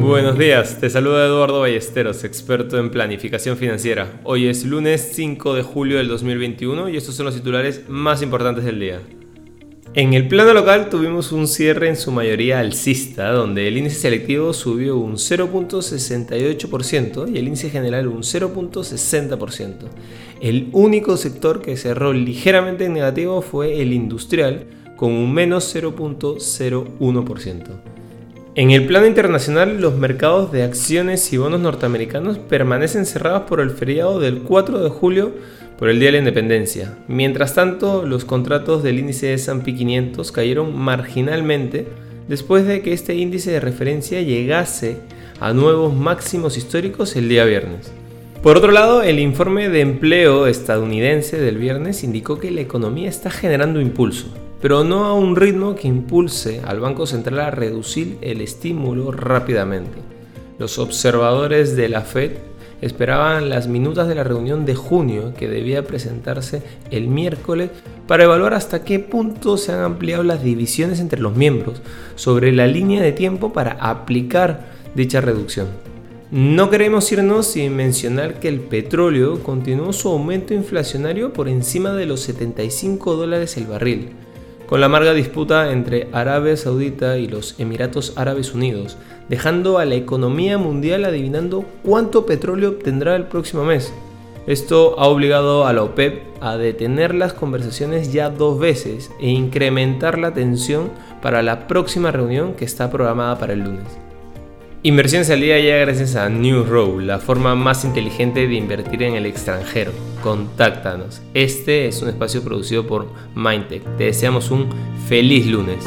buenos días, te saluda Eduardo Ballesteros, experto en planificación financiera. Hoy es lunes 5 de julio del 2021 y estos son los titulares más importantes del día. En el plano local tuvimos un cierre en su mayoría alcista, donde el índice selectivo subió un 0.68% y el índice general un 0.60%. El único sector que cerró ligeramente en negativo fue el industrial, con un menos 0.01%. En el plano internacional, los mercados de acciones y bonos norteamericanos permanecen cerrados por el feriado del 4 de julio por el Día de la Independencia. Mientras tanto, los contratos del índice S&P 500 cayeron marginalmente después de que este índice de referencia llegase a nuevos máximos históricos el día viernes. Por otro lado, el informe de empleo estadounidense del viernes indicó que la economía está generando impulso pero no a un ritmo que impulse al Banco Central a reducir el estímulo rápidamente. Los observadores de la Fed esperaban las minutas de la reunión de junio que debía presentarse el miércoles para evaluar hasta qué punto se han ampliado las divisiones entre los miembros sobre la línea de tiempo para aplicar dicha reducción. No queremos irnos sin mencionar que el petróleo continuó su aumento inflacionario por encima de los 75 dólares el barril con la amarga disputa entre Arabia Saudita y los Emiratos Árabes Unidos, dejando a la economía mundial adivinando cuánto petróleo obtendrá el próximo mes. Esto ha obligado a la OPEP a detener las conversaciones ya dos veces e incrementar la tensión para la próxima reunión que está programada para el lunes. Inversiones al día ya gracias a New Row, la forma más inteligente de invertir en el extranjero. Contáctanos. Este es un espacio producido por Mindtech. Te deseamos un feliz lunes.